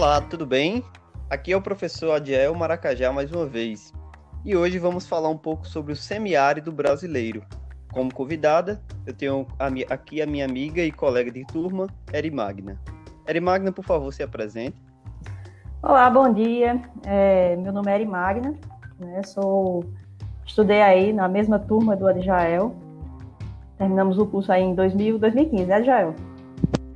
Olá, tudo bem? Aqui é o professor Adiel Maracajá mais uma vez. E hoje vamos falar um pouco sobre o semiárido brasileiro. Como convidada, eu tenho aqui a minha amiga e colega de turma, Eri Magna. Eri Magna, por favor, se apresente. Olá, bom dia. É, meu nome é Eri Magna. Né, sou, estudei aí na mesma turma do Adjael. Terminamos o curso aí em 2000, 2015, né, Adjael?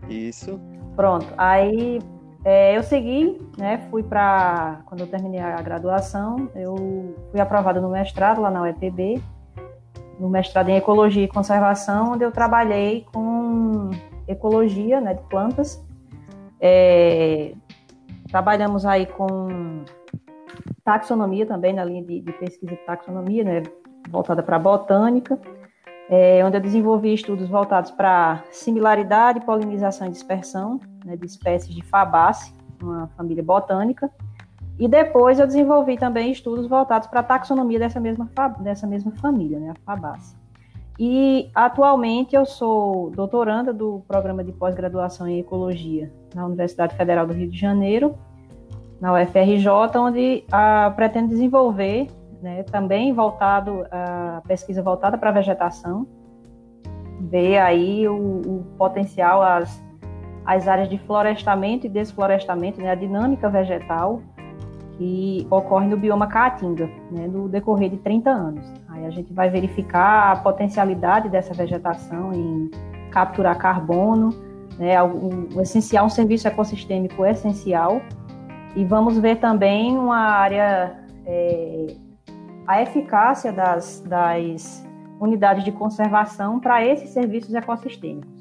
Isso. Pronto. Aí é, eu segui, né? Fui para quando eu terminei a graduação, eu fui aprovada no mestrado lá na UEPB, no mestrado em ecologia e conservação, onde eu trabalhei com ecologia, né, de plantas. É, trabalhamos aí com taxonomia também na linha de, de pesquisa de taxonomia, né, voltada para botânica é, onde eu desenvolvi estudos voltados para similaridade, polinização e dispersão né, de espécies de Fabaceae, uma família botânica, e depois eu desenvolvi também estudos voltados para a taxonomia dessa mesma, dessa mesma família, né, a Fabaceae. E atualmente eu sou doutoranda do programa de pós-graduação em ecologia na Universidade Federal do Rio de Janeiro, na UFRJ, onde ah, pretendo desenvolver né, também voltado a pesquisa voltada para a vegetação, ver aí o, o, potencial, as, as áreas de florestamento e desflorestamento, né, a dinâmica vegetal que ocorre no bioma Caatinga, né, no decorrer de 30 anos. Aí a gente vai verificar a potencialidade dessa vegetação em capturar carbono, né, um, essencial, um serviço ecossistêmico essencial, e vamos ver também uma área é, a eficácia das, das unidades de conservação para esses serviços ecossistêmicos.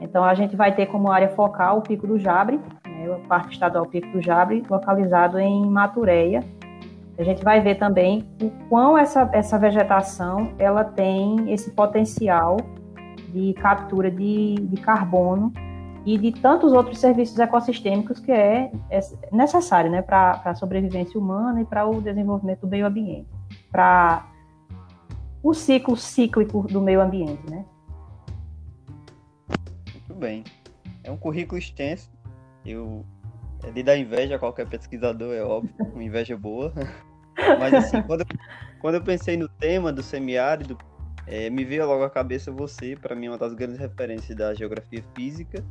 Então, a gente vai ter como área focal o Pico do Jabre, né, o Parque Estadual Pico do Jabre, localizado em Matureia. A gente vai ver também o quão essa, essa vegetação ela tem esse potencial de captura de, de carbono e de tantos outros serviços ecossistêmicos que é, é necessário né, para a sobrevivência humana e para o desenvolvimento do meio ambiente para o ciclo cíclico do meio ambiente, né? Bem. É um currículo extenso. Eu é de dar inveja a qualquer pesquisador, é óbvio, uma inveja boa. Mas assim, quando eu, quando eu pensei no tema do semiárido, é, me veio logo à cabeça você, para mim, uma das grandes referências da geografia física.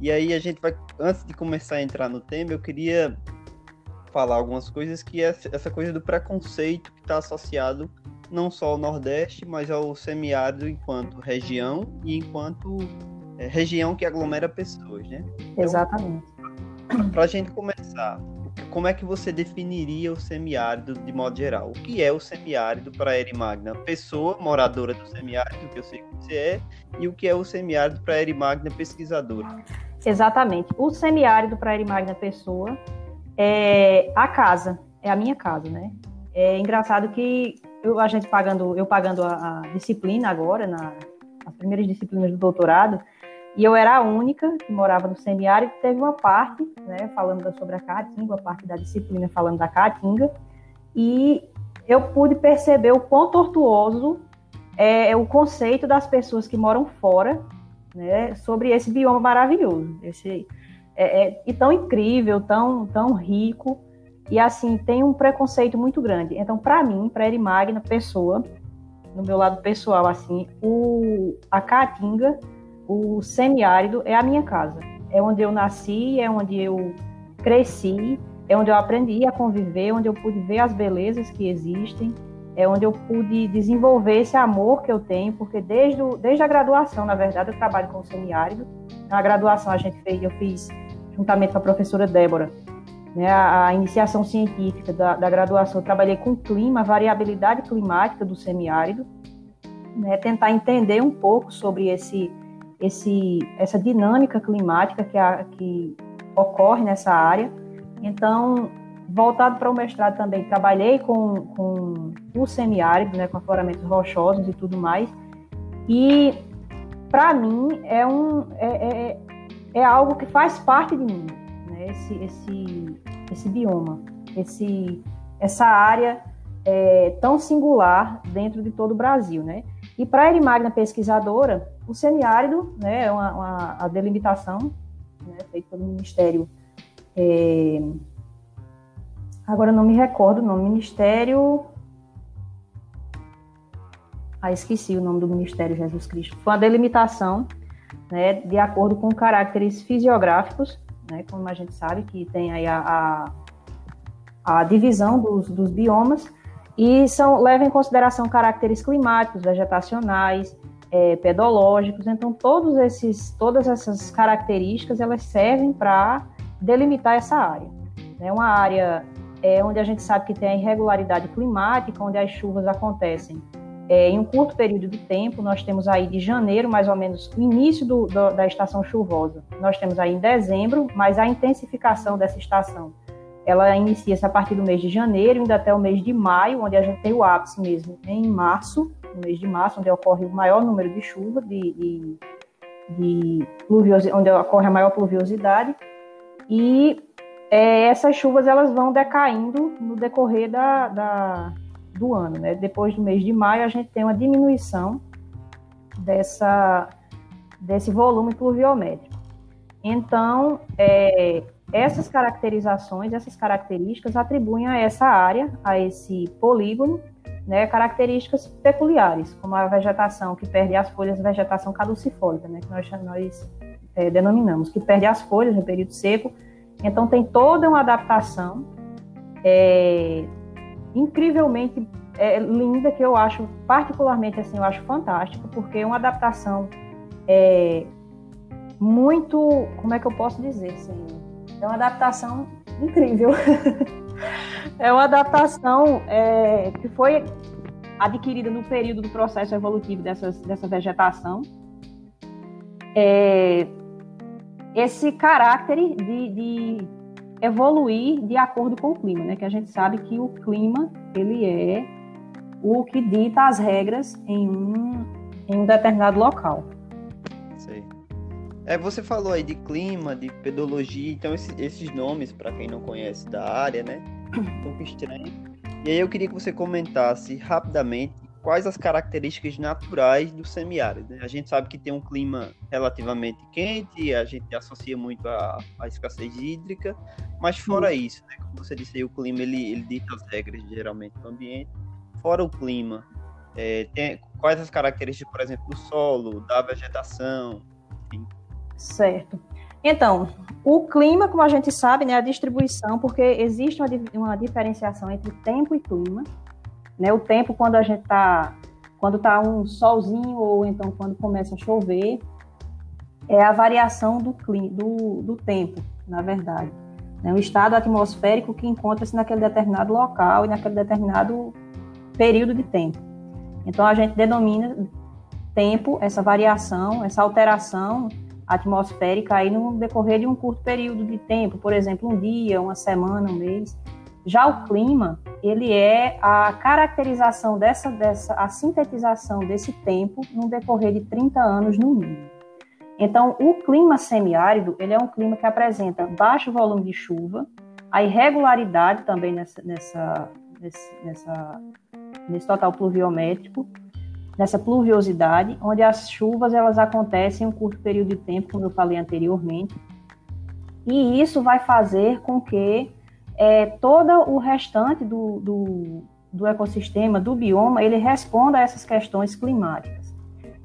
E aí a gente vai, antes de começar a entrar no tema, eu queria falar algumas coisas que é essa coisa do preconceito que está associado não só ao Nordeste, mas ao semiárido enquanto região e enquanto é, região que aglomera pessoas, né? Então, Exatamente. Para a gente começar, como é que você definiria o semiárido de modo geral? O que é o semiárido para a Eri Magna? Pessoa moradora do semiárido, que eu sei que você é, e o que é o semiárido para a Eri Magna pesquisadora? Exatamente. O semiárido para a Eri Magna pessoa é a casa, é a minha casa, né? É engraçado que eu, a gente pagando, eu pagando a, a disciplina agora, na, as primeiras disciplinas do doutorado, e eu era a única que morava no semiárido, teve uma parte, né, falando sobre a Caatinga, a parte da disciplina falando da Caatinga, e eu pude perceber o quão tortuoso é o conceito das pessoas que moram fora, né, sobre esse bioma maravilhoso, esse é, é, e tão incrível, tão, tão rico, e assim, tem um preconceito muito grande. Então, para mim, para Eri Magna, pessoa, no meu lado pessoal, assim, o, a Caatinga, o semiárido, é a minha casa. É onde eu nasci, é onde eu cresci, é onde eu aprendi a conviver, onde eu pude ver as belezas que existem, é onde eu pude desenvolver esse amor que eu tenho, porque desde, o, desde a graduação, na verdade, eu trabalho com o semiárido. Na graduação, a gente fez, eu fiz juntamente com a professora Débora, né, a, a iniciação científica da, da, graduação, eu trabalhei com clima, variabilidade climática do semiárido, né, tentar entender um pouco sobre esse, esse, essa dinâmica climática que, a, que ocorre nessa área. Então, voltado para o mestrado também, trabalhei com, com o semiárido, né, com afloramentos rochosos e tudo mais, e para mim é um é, é, é algo que faz parte de mim, né? esse, esse, esse bioma, esse, essa área é, tão singular dentro de todo o Brasil. Né? E para a Erimagna pesquisadora, o semiárido, né, é uma, uma, a delimitação né, feita pelo Ministério É... Agora eu não me recordo o nome, Ministério. Ah, esqueci o nome do Ministério Jesus Cristo. Foi uma delimitação, né, de acordo com caracteres fisiográficos, né, como a gente sabe que tem aí a, a, a divisão dos, dos biomas, e são, leva em consideração caracteres climáticos, vegetacionais, é, pedológicos. Então, todos esses, todas essas características elas servem para delimitar essa área. É uma área é, onde a gente sabe que tem a irregularidade climática, onde as chuvas acontecem é, em um curto período de tempo. Nós temos aí de janeiro, mais ou menos, o início do, do, da estação chuvosa. Nós temos aí em dezembro, mas a intensificação dessa estação ela inicia-se a partir do mês de janeiro, ainda até o mês de maio, onde a gente tem o ápice mesmo em março, no mês de março, onde ocorre o maior número de chuva, de, de, de onde ocorre a maior pluviosidade. E é, essas chuvas elas vão decaindo no decorrer da, da, do ano. Né? Depois do mês de maio, a gente tem uma diminuição dessa, desse volume pluviométrico. Então, é, essas caracterizações, essas características atribuem a essa área, a esse polígono, né, características peculiares, como a vegetação que perde as folhas, vegetação caducifólica, né, que nós, nós é, denominamos, que perde as folhas no período seco. Então tem toda uma adaptação é, incrivelmente é, linda que eu acho particularmente assim, eu acho fantástico, porque é uma adaptação é, muito, como é que eu posso dizer, assim, é uma adaptação incrível. é uma adaptação é, que foi adquirida no período do processo evolutivo dessas, dessa vegetação. É, esse caráter de, de, evoluir de acordo com o clima, né? Que a gente sabe que o clima ele é o que dita as regras em um, em um determinado local. É, você falou aí de clima, de pedologia, então esses, esses nomes, para quem não conhece da área, né? Um pouco estranho. E aí eu queria que você comentasse rapidamente quais as características naturais do semiárido. Né? A gente sabe que tem um clima relativamente quente, a gente associa muito a, a escassez hídrica, mas fora isso, né? como você disse aí, o clima ele, ele dita as regras geralmente do ambiente. Fora o clima, é, tem, quais as características, por exemplo, do solo, da vegetação, enfim. Certo. Então, o clima, como a gente sabe, né, a distribuição, porque existe uma, uma diferenciação entre tempo e clima. Né? O tempo, quando a gente está, quando está um solzinho ou então quando começa a chover, é a variação do, clima, do, do tempo, na verdade. Né? O estado atmosférico que encontra-se naquele determinado local e naquele determinado período de tempo. Então, a gente denomina tempo, essa variação, essa alteração atmosférica aí no decorrer de um curto período de tempo, por exemplo, um dia, uma semana, um mês. Já o clima, ele é a caracterização dessa, dessa a sintetização desse tempo no decorrer de 30 anos no mínimo. Então, o clima semiárido, ele é um clima que apresenta baixo volume de chuva, a irregularidade também nessa, nessa, nessa, nesse total pluviométrico, nessa pluviosidade, onde as chuvas elas acontecem em um curto período de tempo, como eu falei anteriormente, e isso vai fazer com que é, todo o restante do, do, do ecossistema, do bioma, ele responda a essas questões climáticas.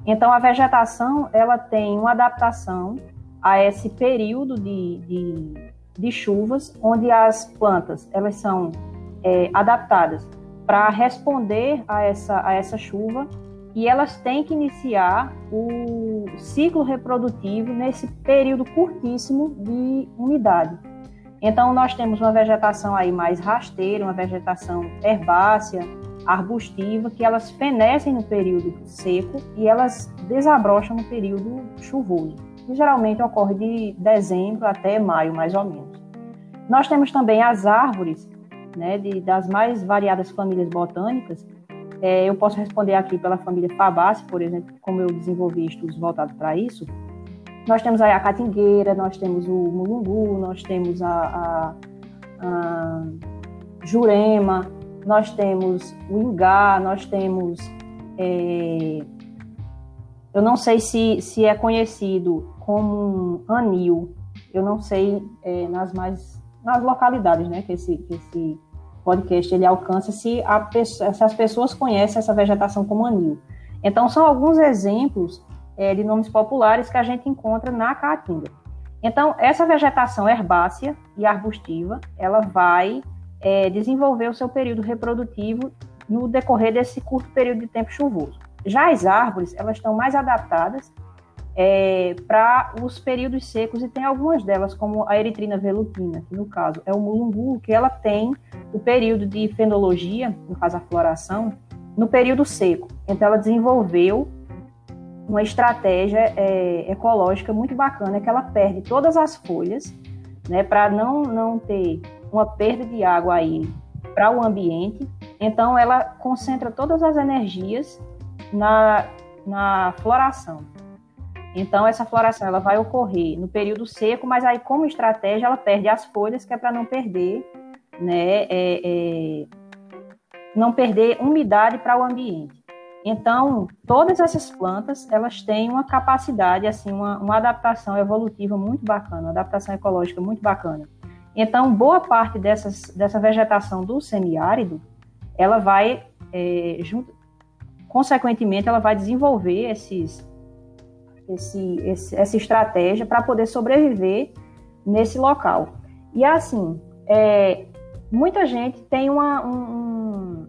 Então, a vegetação ela tem uma adaptação a esse período de, de, de chuvas, onde as plantas elas são é, adaptadas para responder a essa, a essa chuva e elas têm que iniciar o ciclo reprodutivo nesse período curtíssimo de umidade. Então, nós temos uma vegetação aí mais rasteira, uma vegetação herbácea, arbustiva, que elas fenecem no período seco e elas desabrocham no período chuvoso, que geralmente ocorre de dezembro até maio, mais ou menos. Nós temos também as árvores, né, de, das mais variadas famílias botânicas, é, eu posso responder aqui pela família Fabace, por exemplo, como eu desenvolvi estudos voltados para isso. Nós temos a catingueira, nós temos o mulungu, nós temos a, a, a jurema, nós temos o ingá, nós temos. É, eu não sei se, se é conhecido como anil, eu não sei é, nas mais nas localidades, né, que esse, que esse podcast ele alcança se, a, se as pessoas conhecem essa vegetação como anil. Então, são alguns exemplos é, de nomes populares que a gente encontra na caatinga. Então, essa vegetação herbácea e arbustiva, ela vai é, desenvolver o seu período reprodutivo no decorrer desse curto período de tempo chuvoso. Já as árvores, elas estão mais adaptadas é, para os períodos secos e tem algumas delas, como a eritrina velutina, que no caso é o mulungu, que ela tem o período de fenologia, no caso a floração, no período seco. Então ela desenvolveu uma estratégia é, ecológica muito bacana, que ela perde todas as folhas, né, para não, não ter uma perda de água aí para o ambiente. Então ela concentra todas as energias na, na floração. Então essa floração ela vai ocorrer no período seco, mas aí como estratégia ela perde as folhas, que é para não perder, né, é, é, não perder umidade para o ambiente. Então, todas essas plantas, elas têm uma capacidade, assim, uma, uma adaptação evolutiva muito bacana, uma adaptação ecológica muito bacana. Então, boa parte dessas, dessa vegetação do semiárido, ela vai, é, junto, consequentemente, ela vai desenvolver esses, esse, esse, essa estratégia para poder sobreviver nesse local. E assim, é, muita gente tem uma, um,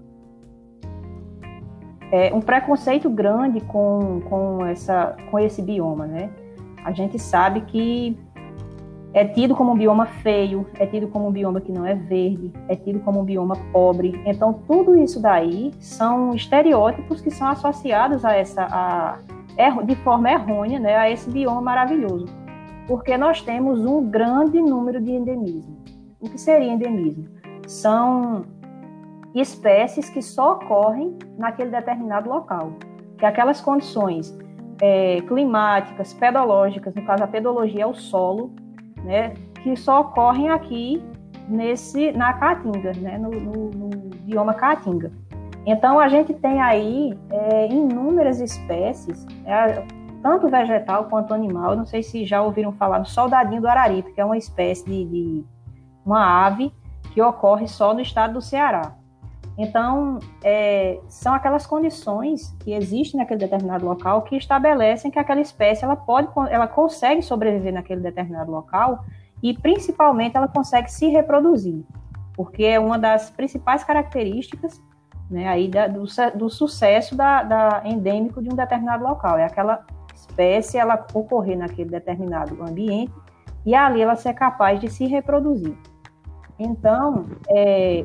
é, um preconceito grande com, com, essa, com esse bioma, né? A gente sabe que é tido como um bioma feio, é tido como um bioma que não é verde, é tido como um bioma pobre. Então, tudo isso daí são estereótipos que são associados a essa, a, de forma errônea, né, a esse bioma maravilhoso. Porque nós temos um grande número de endemismo. O que seria endemismo? São espécies que só ocorrem naquele determinado local. Que aquelas condições é, climáticas, pedológicas, no caso a pedologia é o solo, né, que só ocorrem aqui nesse na caatinga, né, no, no, no bioma caatinga. Então a gente tem aí é, inúmeras espécies, é, tanto vegetal quanto animal. não sei se já ouviram falar do soldadinho do araripe, que é uma espécie de, de uma ave que ocorre só no estado do Ceará. Então, é, são aquelas condições que existem naquele determinado local que estabelecem que aquela espécie ela pode, ela consegue sobreviver naquele determinado local e, principalmente, ela consegue se reproduzir, porque é uma das principais características né, aí da, do, do, sucesso da, da, endêmico de um determinado local. É aquela espécie ela ocorrer naquele determinado ambiente e ali ela ser capaz de se reproduzir. Então, é,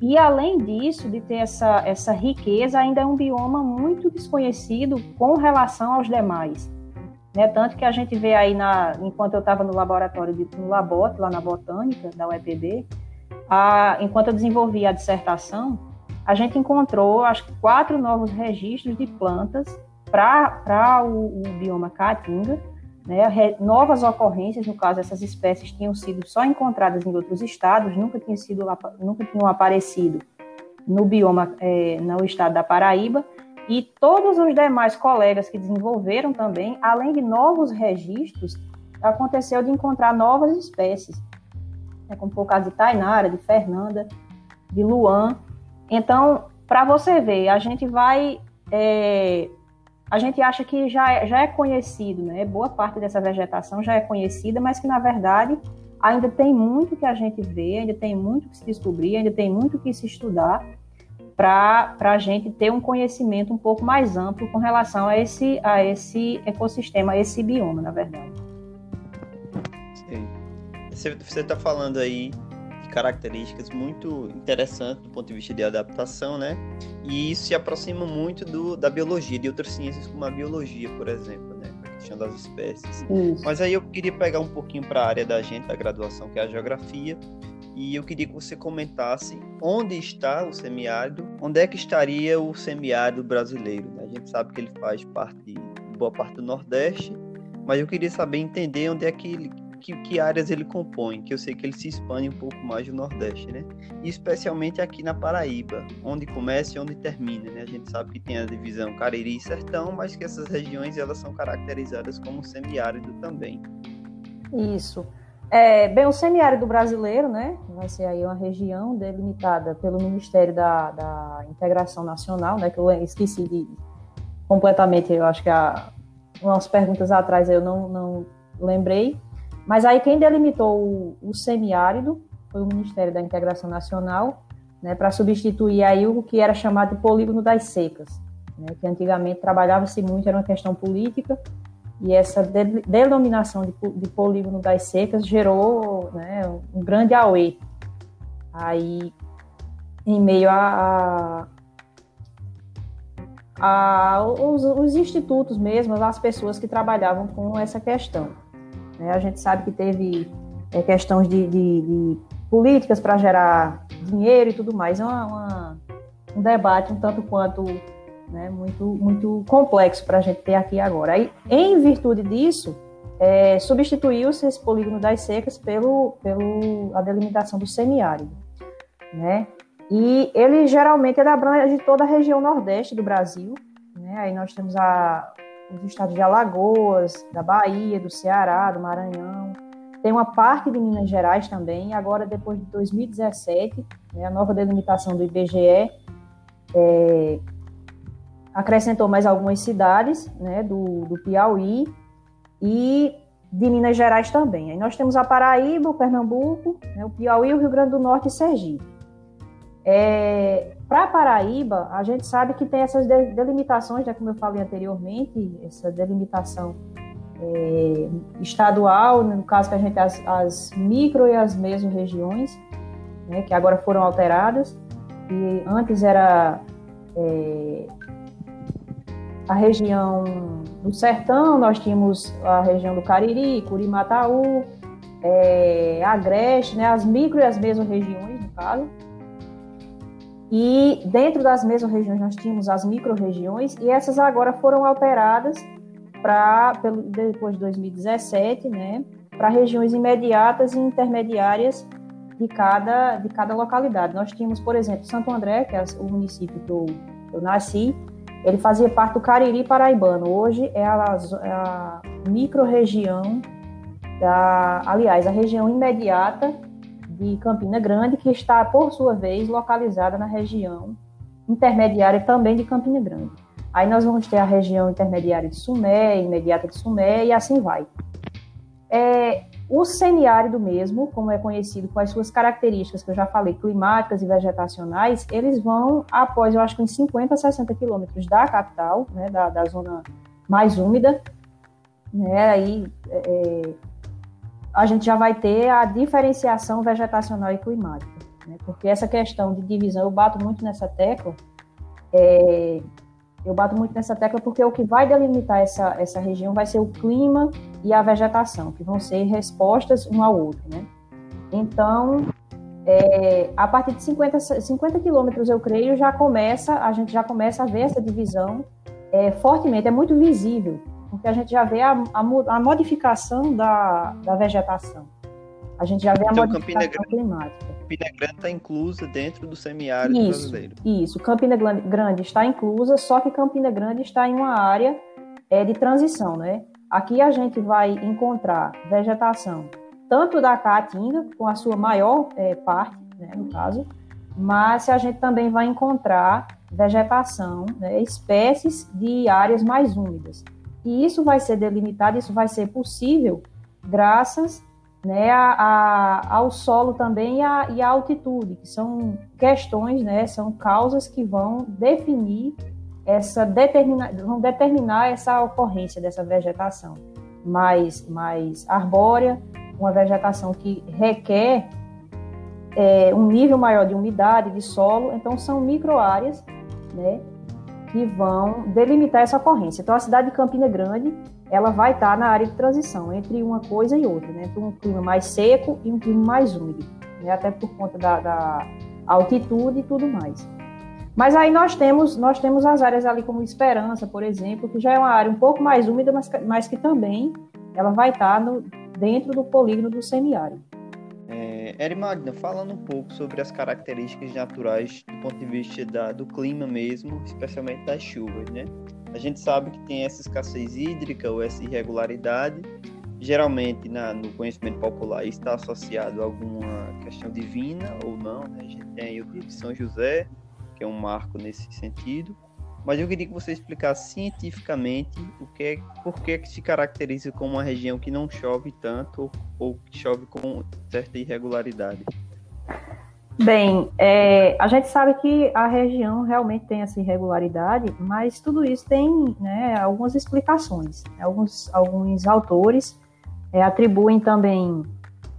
e além disso, de ter essa, essa riqueza, ainda é um bioma muito desconhecido com relação aos demais. Né? Tanto que a gente vê aí, na, enquanto eu estava no laboratório, de, no Labote, lá na Botânica, da UEPB, a, enquanto eu desenvolvia a dissertação, a gente encontrou, acho que, quatro novos registros de plantas para o, o bioma Caatinga, né, novas ocorrências, no caso, essas espécies tinham sido só encontradas em outros estados, nunca tinham, sido, nunca tinham aparecido no bioma, é, no estado da Paraíba, e todos os demais colegas que desenvolveram também, além de novos registros, aconteceu de encontrar novas espécies, né, como foi o caso de Tainara, de Fernanda, de Luan. Então, para você ver, a gente vai é, a gente acha que já é, já é conhecido, né? Boa parte dessa vegetação já é conhecida, mas que na verdade ainda tem muito que a gente vê, ainda tem muito que se descobrir, ainda tem muito que se estudar para a gente ter um conhecimento um pouco mais amplo com relação a esse, a esse ecossistema, a esse bioma, na verdade. Você está falando aí características muito interessantes do ponto de vista de adaptação, né? E isso se aproxima muito do, da biologia, de outras ciências como a biologia, por exemplo, né? A questão das espécies. Isso. Mas aí eu queria pegar um pouquinho para a área da gente, da graduação, que é a geografia, e eu queria que você comentasse onde está o semiárido, onde é que estaria o semiárido brasileiro. Né? A gente sabe que ele faz parte de boa parte do Nordeste, mas eu queria saber entender onde é que ele, que, que áreas ele compõe, que eu sei que ele se expande um pouco mais no Nordeste, né? E especialmente aqui na Paraíba, onde começa e onde termina, né? A gente sabe que tem a divisão Cariri e Sertão, mas que essas regiões elas são caracterizadas como semiárido também. Isso. É, bem, o semiárido brasileiro, né, vai ser aí uma região delimitada pelo Ministério da, da Integração Nacional, né, que eu esqueci de completamente, eu acho que há umas perguntas atrás eu não, não lembrei, mas aí quem delimitou o, o semiárido foi o Ministério da Integração Nacional, né, para substituir aí o que era chamado de polígono das secas, né, que antigamente trabalhava-se muito, era uma questão política, e essa de, denominação de, de, polígono das secas gerou né, um grande auê aí em meio a, a, a os, os, institutos mesmo, as pessoas que trabalhavam com essa questão. Né? A gente sabe que teve é, questões de, de, de políticas para gerar dinheiro e tudo mais. É uma, uma, um debate um tanto quanto né, muito, muito complexo para a gente ter aqui agora. Aí, em virtude disso, é, substituiu-se esse polígono das secas pelo, pelo a delimitação do semiárido, né? E ele geralmente ele abrange toda a região nordeste do Brasil, né? Aí nós temos a, os estados de Alagoas, da Bahia, do Ceará, do Maranhão, tem uma parte de Minas Gerais também. Agora, depois de 2017, né, a nova delimitação do IBGE é, acrescentou mais algumas cidades né, do, do Piauí e de Minas Gerais também. Aí nós temos a Paraíba, o Pernambuco, né, o Piauí, o Rio Grande do Norte e Sergipe. É, Para Paraíba, a gente sabe que tem essas delimitações, né, como eu falei anteriormente, essa delimitação é, estadual, no caso que a gente as, as micro e as meso-regiões, né, que agora foram alteradas, e antes era é, a região do Sertão, nós tínhamos a região do Cariri, Curimataú, é, Agreste, né, as micro e as mesorregiões, no caso. E dentro das mesorregiões nós tínhamos as micro-regiões, e essas agora foram alteradas para depois de 2017, né, para regiões imediatas e intermediárias de cada, de cada localidade. Nós tínhamos, por exemplo, Santo André, que é o município que eu, eu nasci, ele fazia parte do Cariri Paraibano. Hoje é a, é a micro-região da, aliás, a região imediata de Campina Grande, que está, por sua vez, localizada na região intermediária também de Campina Grande. Aí nós vamos ter a região intermediária de Sumé, imediata de Sumé, e assim vai. É, o semiárido mesmo, como é conhecido, com as suas características que eu já falei, climáticas e vegetacionais, eles vão após, eu acho que uns 50, 60 quilômetros da capital, né, da, da zona mais úmida, né, aí é, é, a gente já vai ter a diferenciação vegetacional e climática, né, porque essa questão de divisão, eu bato muito nessa tecla, é, eu bato muito nessa tecla porque o que vai delimitar essa, essa região vai ser o clima e a vegetação, que vão ser respostas um ao outro, né? Então, é, a partir de 50, 50 quilômetros, eu creio, já começa, a gente já começa a ver essa divisão é, fortemente, é muito visível, porque a gente já vê a, a, a modificação da, da vegetação. A gente já vê a então, modificação Campina climática. Campina Grande está inclusa dentro do semiárido isso, brasileiro. Isso, Campina Grande está inclusa, só que Campina Grande está em uma área é, de transição, né? Aqui a gente vai encontrar vegetação tanto da caatinga, com a sua maior é, parte, né, no caso, mas a gente também vai encontrar vegetação, né, espécies de áreas mais úmidas. E isso vai ser delimitado, isso vai ser possível graças né, a, a, ao solo também e a, e a altitude, que são questões, né, são causas que vão definir essa determinar, vão determinar essa ocorrência dessa vegetação. Mais, mais arbórea, uma vegetação que requer é, um nível maior de umidade, de solo, então são microáreas, né, que vão delimitar essa ocorrência. Então a cidade de Campina Grande ela vai estar na área de transição entre uma coisa e outra, né? entre um clima mais seco e um clima mais úmido, né? até por conta da, da, altitude e tudo mais. Mas aí nós temos, nós temos as áreas ali como Esperança, por exemplo, que já é uma área um pouco mais úmida, mas, mas que também ela vai estar no, dentro do polígono do semiárido. É, falando um pouco sobre as características naturais do ponto de vista da, do clima mesmo, especialmente das chuvas, né? A gente sabe que tem essa escassez hídrica ou essa irregularidade, geralmente na, no conhecimento popular está associado a alguma questão divina ou não. Né? A gente tem o dia de São José, que é um marco nesse sentido. Mas eu queria que você explicasse cientificamente o que é, por que, é que se caracteriza como uma região que não chove tanto ou, que chove com certa irregularidade. Bem, é, a gente sabe que a região realmente tem essa irregularidade, mas tudo isso tem né, algumas explicações. Alguns, alguns autores é, atribuem também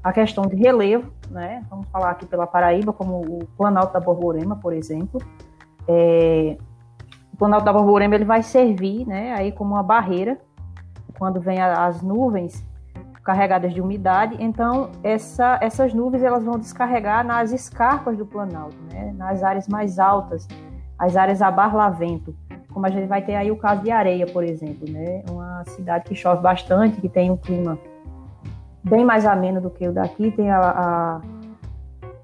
a questão de relevo, né? Vamos falar aqui pela Paraíba, como o Planalto da Borborema, por exemplo. É, o Planalto da Borborema ele vai servir, né, aí como uma barreira quando vem as nuvens carregadas de umidade, então essa, essas nuvens elas vão descarregar nas escarpas do Planalto, né? nas áreas mais altas, as áreas a barlavento, como a gente vai ter aí o caso de Areia, por exemplo, né? uma cidade que chove bastante, que tem um clima bem mais ameno do que o daqui, tem a, a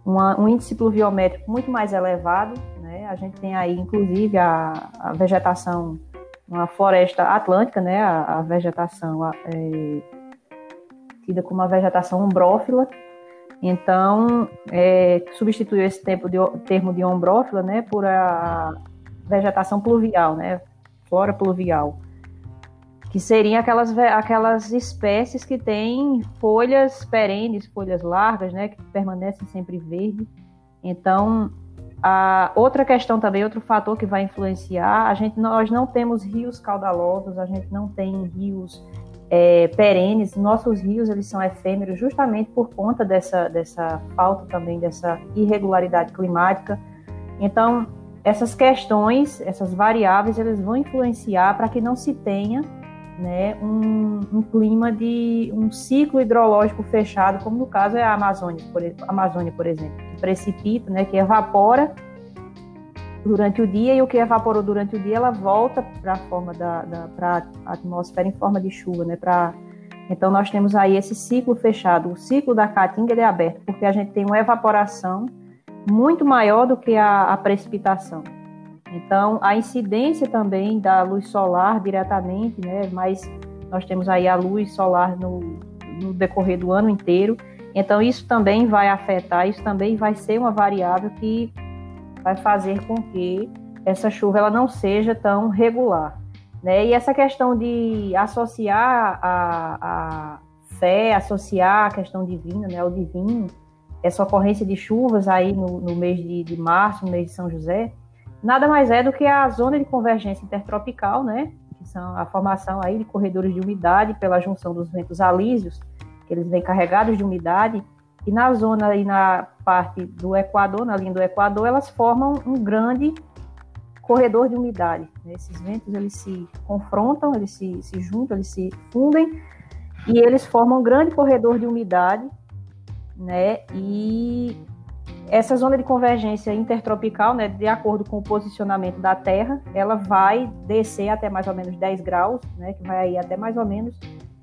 uma, um índice pluviométrico muito mais elevado? A gente tem aí inclusive a, a vegetação, uma floresta atlântica, né? a, a vegetação é, tida como uma vegetação ombrófila. Então, é, substituiu esse tempo de, termo de ombrófila né, por a vegetação pluvial, né, flora pluvial, que seriam aquelas, aquelas espécies que têm folhas perenes, folhas largas, né, que permanecem sempre verdes. Então, a outra questão também, outro fator que vai influenciar, a gente, nós não temos rios caudalosos, a gente não tem rios é, perenes. Nossos rios eles são efêmeros justamente por conta dessa, dessa falta também dessa irregularidade climática. Então, essas questões, essas variáveis, eles vão influenciar para que não se tenha né, um, um, clima de um ciclo hidrológico fechado, como no caso é a Amazônia, por, Amazônia, por exemplo, que precipita, né, que evapora durante o dia e o que evaporou durante o dia ela volta para a forma da, da para a atmosfera em forma de chuva, né? Para então nós temos aí esse ciclo fechado. O ciclo da caatinga é aberto porque a gente tem uma evaporação muito maior do que a, a precipitação. Então a incidência também da luz solar diretamente, né? Mas nós temos aí a luz solar no, no decorrer do ano inteiro. Então isso também vai afetar, isso também vai ser uma variável que vai fazer com que essa chuva ela não seja tão regular. Né? E essa questão de associar a, a fé, associar a questão divina, né, o divino, essa ocorrência de chuvas aí no, no mês de, de, março, no mês de São José, nada mais é do que a zona de convergência intertropical, né, que são a formação aí de corredores de umidade pela junção dos ventos alísios, que eles vêm carregados de umidade, e na zona e na parte do Equador, na linha do Equador, elas formam um grande corredor de umidade. Né? Esses ventos eles se confrontam, eles se, se juntam, eles se fundem e eles formam um grande corredor de umidade, né? E essa zona de convergência intertropical, né, de acordo com o posicionamento da Terra, ela vai descer até mais ou menos 10 graus, né, que vai até mais ou menos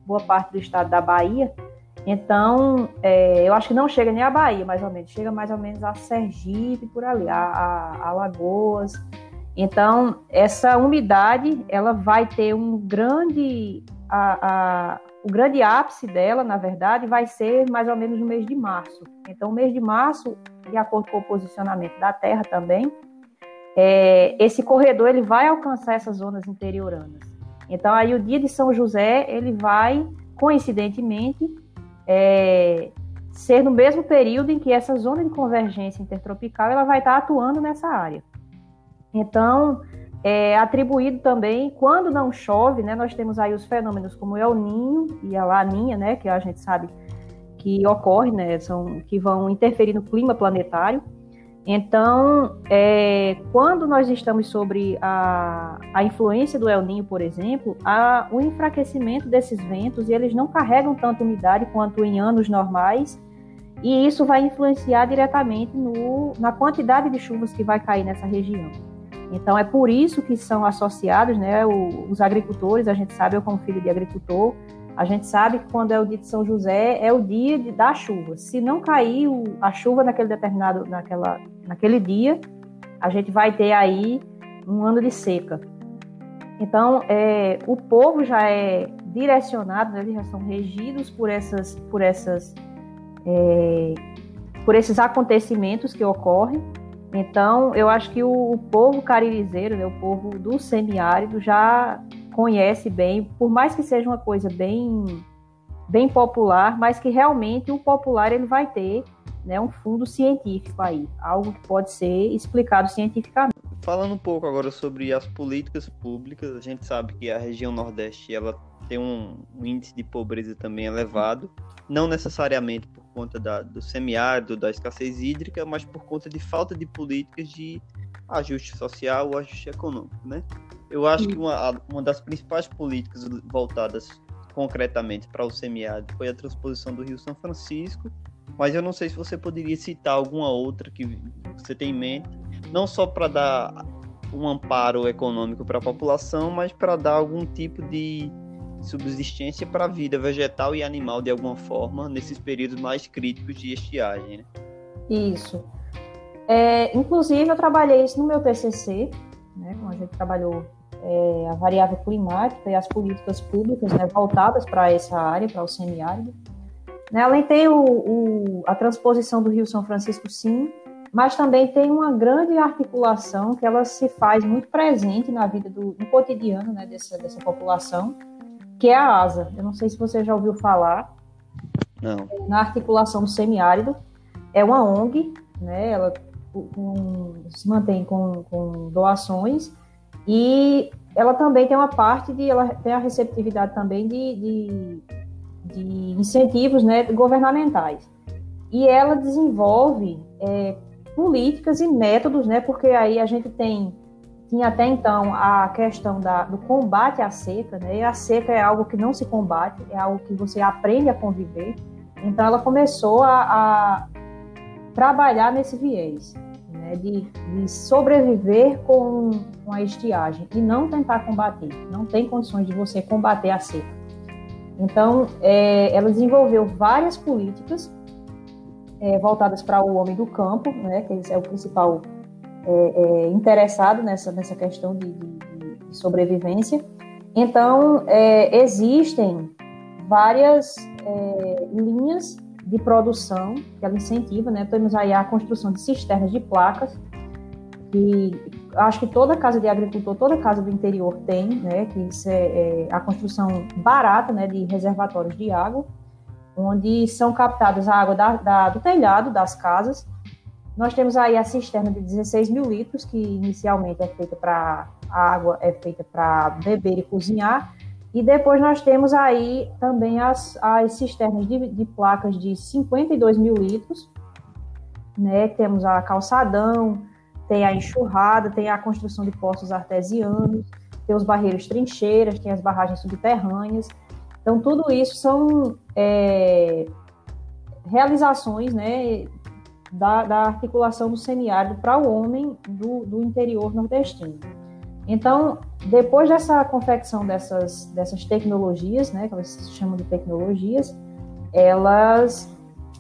boa parte do estado da Bahia, então, é, eu acho que não chega nem a Bahia, mais ou menos, chega mais ou menos a Sergipe, por ali, a, a, a Lagoas. Então, essa umidade, ela vai ter um grande, a, o grande ápice dela, na verdade, vai ser mais ou menos no mês de março. Então, o mês de março, de acordo com o posicionamento da Terra também, é, esse corredor ele vai alcançar essas zonas interioranas. Então, aí o dia de São José, ele vai, coincidentemente, é, ser no mesmo período em que essa zona de convergência intertropical ela vai estar atuando nessa área. Então, é atribuído também, quando não chove, né, nós temos aí os fenômenos como El Ninho e a Laninha, né, que a gente sabe que ocorre, né, são, que vão interferir no clima planetário. Então, é, quando nós estamos sobre a, a influência do El Ninho, por exemplo, há o enfraquecimento desses ventos e eles não carregam tanta umidade quanto em anos normais, e isso vai influenciar diretamente no, na quantidade de chuvas que vai cair nessa região. Então, é por isso que são associados né, os agricultores, a gente sabe, eu como filho de agricultor, a gente sabe que quando é o dia de São José é o dia de, da chuva. Se não cair a chuva naquele determinado, naquela, naquele dia, a gente vai ter aí um ano de seca. Então, é, o povo já é direcionados, né, eles já são regidos por essas, por essas, é, por esses acontecimentos que ocorrem. Então, eu acho que o, o povo caririzeiro, né, o povo do semiárido, já conhece bem, por mais que seja uma coisa bem, bem popular, mas que realmente o popular ele vai ter né, um fundo científico aí, algo que pode ser explicado cientificamente. Falando um pouco agora sobre as políticas públicas, a gente sabe que a região Nordeste ela tem um, um índice de pobreza também elevado, não necessariamente conta da, do semiárido, da escassez hídrica, mas por conta de falta de políticas de ajuste social ou ajuste econômico, né? Eu acho que uma, uma das principais políticas voltadas concretamente para o semiárido foi a transposição do Rio São Francisco, mas eu não sei se você poderia citar alguma outra que você tem em mente, não só para dar um amparo econômico para a população, mas para dar algum tipo de subsistência para a vida vegetal e animal de alguma forma nesses períodos mais críticos de estiagem. Né? Isso. É, inclusive, eu trabalhei isso no meu TCC, né, a gente trabalhou é, a variável climática e as políticas públicas né, voltadas para essa área, para o semiárido. Né, além tem o, o, a transposição do Rio São Francisco, sim, mas também tem uma grande articulação que ela se faz muito presente na vida do no cotidiano né, dessa, dessa população, que é a ASA. Eu não sei se você já ouviu falar. Não. Na articulação do semiárido. É uma ONG, né? Ela um, se mantém com, com doações e ela também tem uma parte de, ela tem a receptividade também de, de, de incentivos né, governamentais. E ela desenvolve é, políticas e métodos, né, porque aí a gente tem tinha até então a questão da, do combate à seca, né? E a seca é algo que não se combate, é algo que você aprende a conviver. Então ela começou a, a trabalhar nesse viés, né? De, de sobreviver com, com, a estiagem e não tentar combater. Não tem condições de você combater a seca. Então é, ela desenvolveu várias políticas é, voltadas para o homem do campo, né? Que é o principal é, é, interessado nessa, nessa questão de, de, de sobrevivência. Então, é, existem várias é, linhas de produção que ela incentiva, né? Temos aí a construção de cisternas de placas, que acho que toda casa de agricultor, toda casa do interior tem, né? Que isso é, é a construção barata, né? De reservatórios de água, onde são captadas a água da, da, do telhado das casas nós temos aí a cisterna de 16 mil litros, que inicialmente é feita para a água é feita para beber e cozinhar. E depois nós temos aí também as, as cisternas de, de placas de 52 mil litros. Né? Temos a calçadão, tem a enxurrada, tem a construção de poços artesianos, tem os barreiros trincheiras, tem as barragens subterrâneas. Então, tudo isso são é, realizações né, da, da articulação do semiárido para o homem do, do interior nordestino. Então, depois dessa confecção dessas, dessas tecnologias, né, que elas se chamam de tecnologias, elas,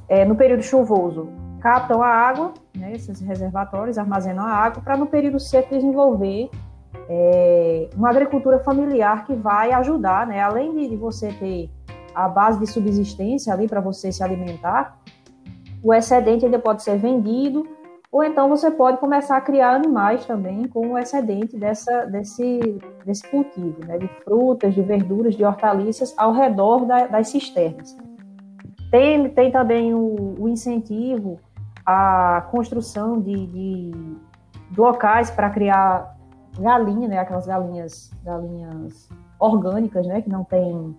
é, no período chuvoso, captam a água, né, esses reservatórios armazenam a água, para no período seco desenvolver é, uma agricultura familiar que vai ajudar, né, além de, de você ter a base de subsistência ali para você se alimentar, o excedente ainda pode ser vendido, ou então você pode começar a criar animais também com o excedente dessa, desse, desse cultivo, né, de frutas, de verduras, de hortaliças ao redor da, das cisternas. Tem, tem também o, o incentivo à construção de, de locais para criar galinha, né, aquelas galinhas, galinhas orgânicas, né, que não tem,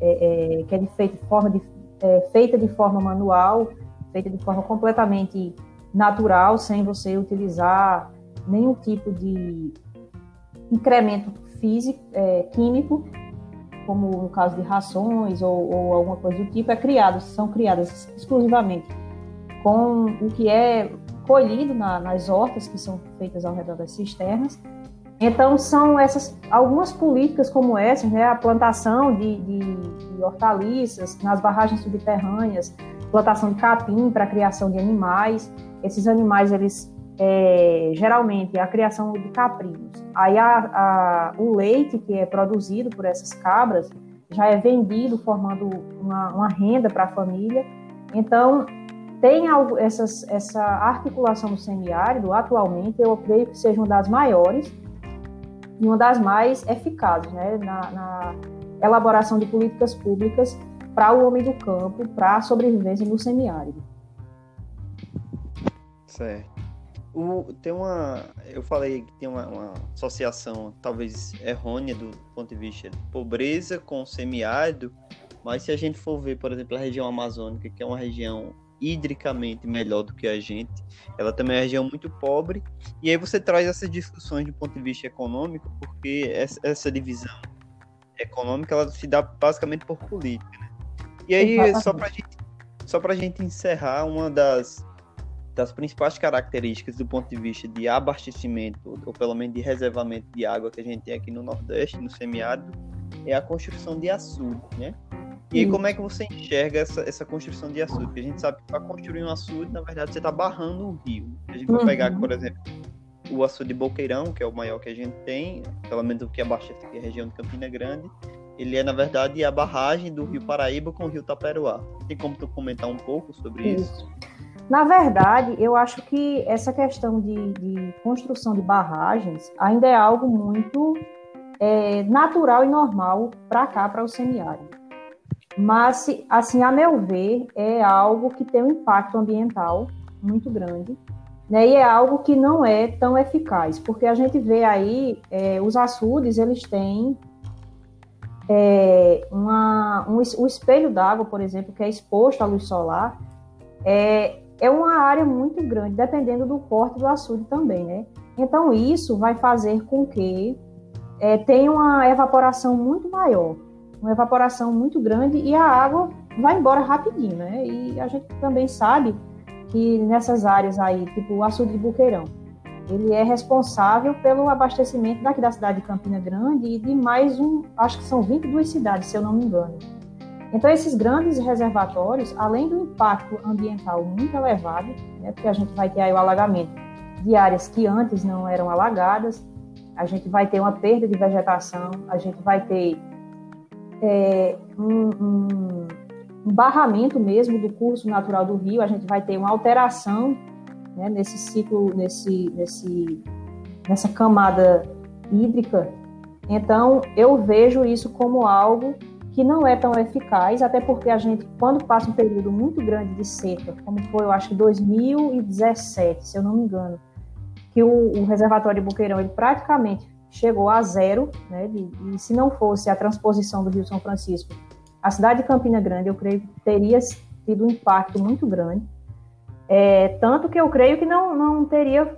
é, é, que é de feita de forma de, é, feita de forma manual, feita de forma completamente natural, sem você utilizar nenhum tipo de incremento físico, é, químico, como no caso de rações ou, ou, alguma coisa do tipo, é criado, são criadas exclusivamente com o que é colhido na, nas hortas que são feitas ao redor das cisternas. Então, são essas algumas políticas como essa, né, a plantação de, de, de hortaliças nas barragens subterrâneas, plantação de capim para criação de animais. Esses animais, eles é, geralmente a criação de caprinos. Aí a, a, o leite que é produzido por essas cabras, já é vendido, formando uma, uma renda para a família. Então, tem algo, essas, essa articulação no semiárido, atualmente, eu creio que seja uma das maiores e uma das mais eficazes né, na, na elaboração de políticas públicas para o homem do campo, para a sobrevivência no semiárido. Certo. O, tem uma. Eu falei que tem uma, uma, associação talvez errônea do ponto de vista de pobreza com semiárido, mas se a gente for ver, por exemplo, a região amazônica, que é uma região hidricamente melhor do que a gente, ela também é uma região muito pobre, e aí você traz essas discussões do ponto de vista econômico, porque essa, essa divisão econômica ela se dá basicamente por política. Né? E aí, Exatamente. só para gente, só a gente encerrar, uma das das principais características do ponto de vista de abastecimento, ou pelo menos de reservamento de água que a gente tem aqui no Nordeste, no semiárido, é a construção de açude, né? E aí, como é que você enxerga essa, essa construção de açude? Porque a gente sabe que para construir um açude, na verdade, você está barrando um rio. A gente vai uhum. pegar, por exemplo, o açude de Boqueirão, que é o maior que a gente tem, pelo menos o que abastece aqui a região de Campina Grande, ele é, na verdade, a barragem do rio Paraíba com o rio Taperoá. Tem como tu comentar um pouco sobre isso? isso? Na verdade, eu acho que essa questão de, de construção de barragens ainda é algo muito é, natural e normal para cá, para o semiárido. Mas, assim, a meu ver, é algo que tem um impacto ambiental muito grande, né? E é algo que não é tão eficaz, porque a gente vê aí é, os açudes, eles têm é, uma, um, o espelho d'água, por exemplo, que é exposto à luz solar, é, é uma área muito grande, dependendo do porte do açude também, né? Então, isso vai fazer com que é, tenha uma evaporação muito maior, uma evaporação muito grande e a água vai embora rapidinho, né? E a gente também sabe que nessas áreas aí, tipo o açude de Buqueirão, ele é responsável pelo abastecimento daqui da cidade de Campina Grande e de mais um, acho que são 22 cidades, se eu não me engano. Então, esses grandes reservatórios, além do impacto ambiental muito elevado, né, porque a gente vai ter aí o alagamento de áreas que antes não eram alagadas, a gente vai ter uma perda de vegetação, a gente vai ter é, um, um, um, barramento mesmo do curso natural do rio, a gente vai ter uma alteração né, nesse ciclo, nesse, nesse, nessa camada hídrica. Então, eu vejo isso como algo que não é tão eficaz, até porque a gente, quando passa um período muito grande de seca, como foi, eu acho que 2017, se eu não me engano, que o, o reservatório de Boqueirão ele praticamente chegou a zero, né, de, e se não fosse a transposição do Rio São Francisco, a cidade de Campina Grande, eu creio que teria tido um impacto muito grande, é, tanto que eu creio que não, não teria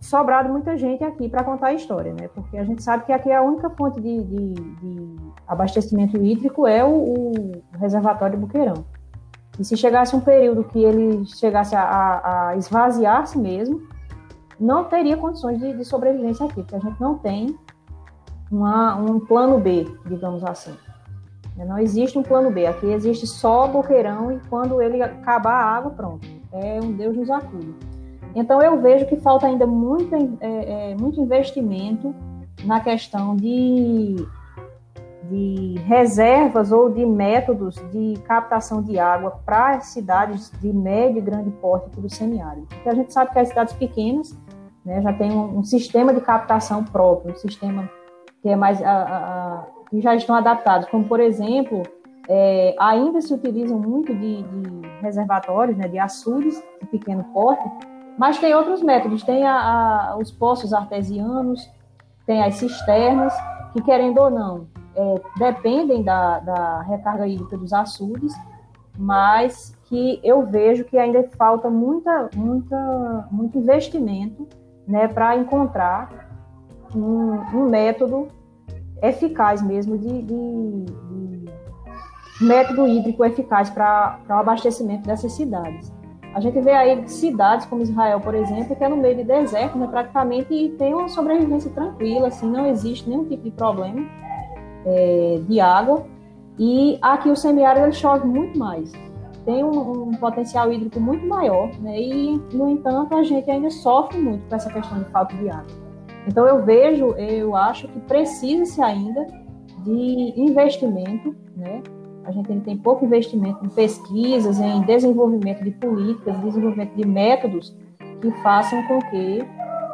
sobrado muita gente aqui para contar a história, né? Porque a gente sabe que aqui a única fonte de, de, de abastecimento hídrico é o, o, reservatório Buqueirão. E se chegasse um período que ele chegasse a, a esvaziar-se mesmo, não teria condições de, de, sobrevivência aqui, porque a gente não tem uma, um plano B, digamos assim. Não existe um plano B. Aqui existe só Boqueirão e quando ele acabar a água, pronto. É um Deus nos acuda. Então, eu vejo que falta ainda muito, é, é, muito investimento na questão de, de reservas ou de métodos de captação de água para cidades de médio e grande porte do semiárido. Porque a gente sabe que as cidades pequenas né, já têm um, um, sistema de captação próprio, um sistema que é mais a, a, a, que já estão adaptados, como por exemplo é, ainda se utilizam muito de, de reservatórios, né, de açudes de pequeno porte, mas tem outros métodos, tem a, a, os poços artesianos, tem as cisternas, que querendo ou não, é, dependem da, da recarga hídrica dos açudes, mas que eu vejo que ainda falta muita, muita, muito investimento né, para encontrar um, um, método eficaz mesmo de, de, de método hídrico eficaz para o abastecimento dessas cidades. A gente vê aí cidades como Israel, por exemplo, que é no meio de deserto, né, praticamente, e tem uma sobrevivência tranquila, assim, não existe nenhum tipo de problema é, de água. E aqui o semiárido chove muito mais, tem um, um, potencial hídrico muito maior, né, e, no entanto, a gente ainda sofre muito com essa questão de falta de água. Então, eu vejo, eu acho que precisa-se ainda de investimento, né? A gente tem pouco investimento em pesquisas, em desenvolvimento de políticas, desenvolvimento de métodos que façam com que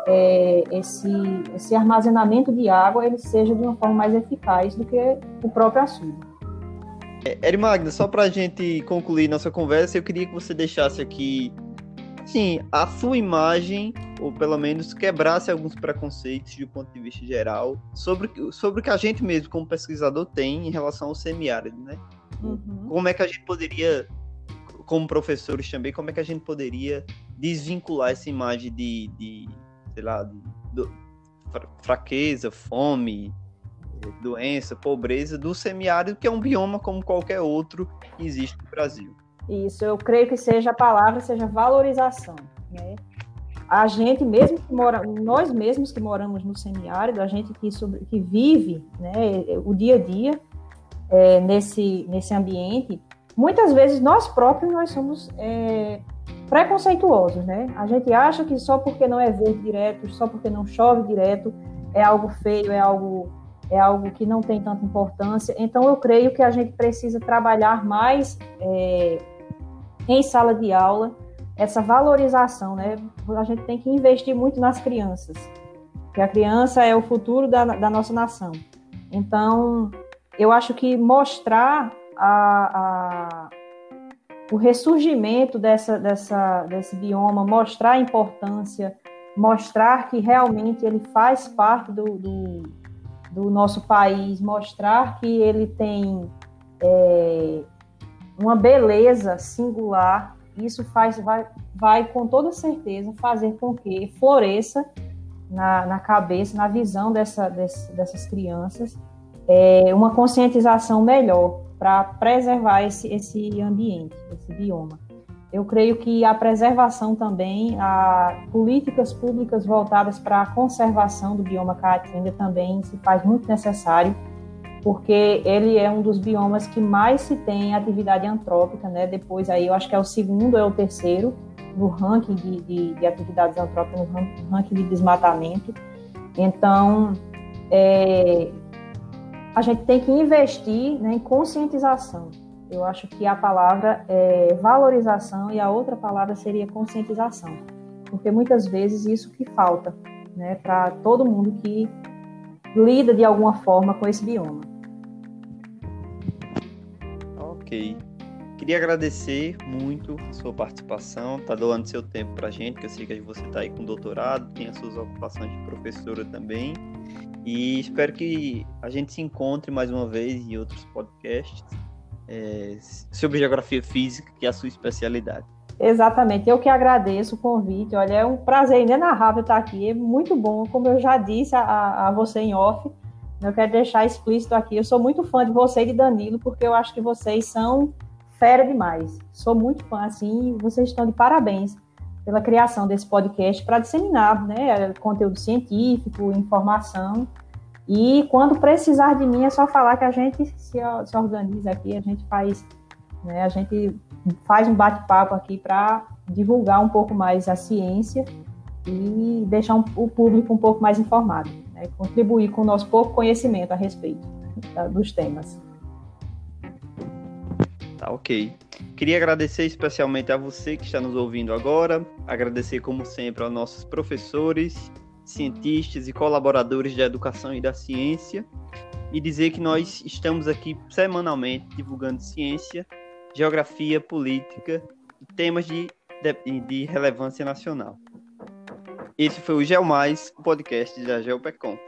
é, esse, esse armazenamento de água ele seja de uma forma mais eficaz do que o próprio açude. É, Eri Magna, só para a gente concluir nossa conversa, eu queria que você deixasse aqui, sim, a sua imagem, ou pelo menos quebrasse alguns preconceitos de um ponto de vista geral, sobre, sobre o que a gente mesmo, como pesquisador, tem em relação ao semiárido, né? Uhum. Como é que a gente poderia, como professores também, como é que a gente poderia desvincular essa imagem de, de sei lá, de, de fraqueza, fome, doença, pobreza do semiárido, que é um bioma como qualquer outro que existe no Brasil. Isso, eu creio que seja a palavra, seja valorização. Né? A gente mesmo que mora, nós mesmos que moramos no semiárido, a gente que, sobre, que vive né, o dia a dia, é, nesse, nesse ambiente, muitas vezes nós próprios nós somos é, preconceituosos, né? A gente acha que só porque não é verde direto, só porque não chove direto, é algo feio, é algo é algo que não tem tanta importância. Então eu creio que a gente precisa trabalhar mais é, em sala de aula essa valorização, né? A gente tem que investir muito nas crianças, porque a criança é o futuro da, da nossa nação. Então eu acho que mostrar a, a, o ressurgimento dessa, dessa, desse bioma, mostrar a importância, mostrar que realmente ele faz parte do, do, do nosso país, mostrar que ele tem é, uma beleza singular, isso faz, vai, vai com toda certeza fazer com que floresça na, na cabeça, na visão dessa, dessas crianças é, uma conscientização melhor para preservar esse, esse ambiente, esse bioma. Eu creio que a preservação também, a políticas públicas voltadas para a conservação do bioma caatinga também se faz muito necessário, porque ele é um dos biomas que mais se tem atividade antrópica, né? Depois aí eu acho que é o segundo é o terceiro no ranking de, de, de atividades antrópicas, no ranking de desmatamento. Então, é, a gente tem que investir né, em conscientização. Eu acho que a palavra é valorização e a outra palavra seria conscientização, porque muitas vezes isso que falta né, para todo mundo que lida de alguma forma com esse bioma. Ok. Queria agradecer muito a sua participação, tá doando seu tempo para a gente, que eu sei que você está aí com doutorado, tem as suas ocupações de professora também. E espero que a gente se encontre mais uma vez em outros podcasts é, sobre geografia física, que é a sua especialidade. Exatamente, eu que agradeço o convite. Olha, é um prazer inenarrável estar aqui, é muito bom. Como eu já disse a, a você em off, eu quero deixar explícito aqui. Eu sou muito fã de você e de Danilo, porque eu acho que vocês são fera demais. Sou muito fã, assim, vocês estão de parabéns pela criação desse podcast para disseminar né, conteúdo científico, informação. E quando precisar de mim, é só falar que a gente se, se organiza aqui, a gente faz, né, a gente faz um bate-papo aqui para divulgar um pouco mais a ciência e deixar um, o público um pouco mais informado, né, contribuir com o nosso pouco conhecimento a respeito dos temas. Tá ok. Queria agradecer especialmente a você que está nos ouvindo agora, agradecer como sempre aos nossos professores, cientistas e colaboradores da educação e da ciência e dizer que nós estamos aqui semanalmente divulgando ciência, geografia, política e temas de, de, de relevância nacional. Esse foi o GeoMais, o podcast da GeoPecom.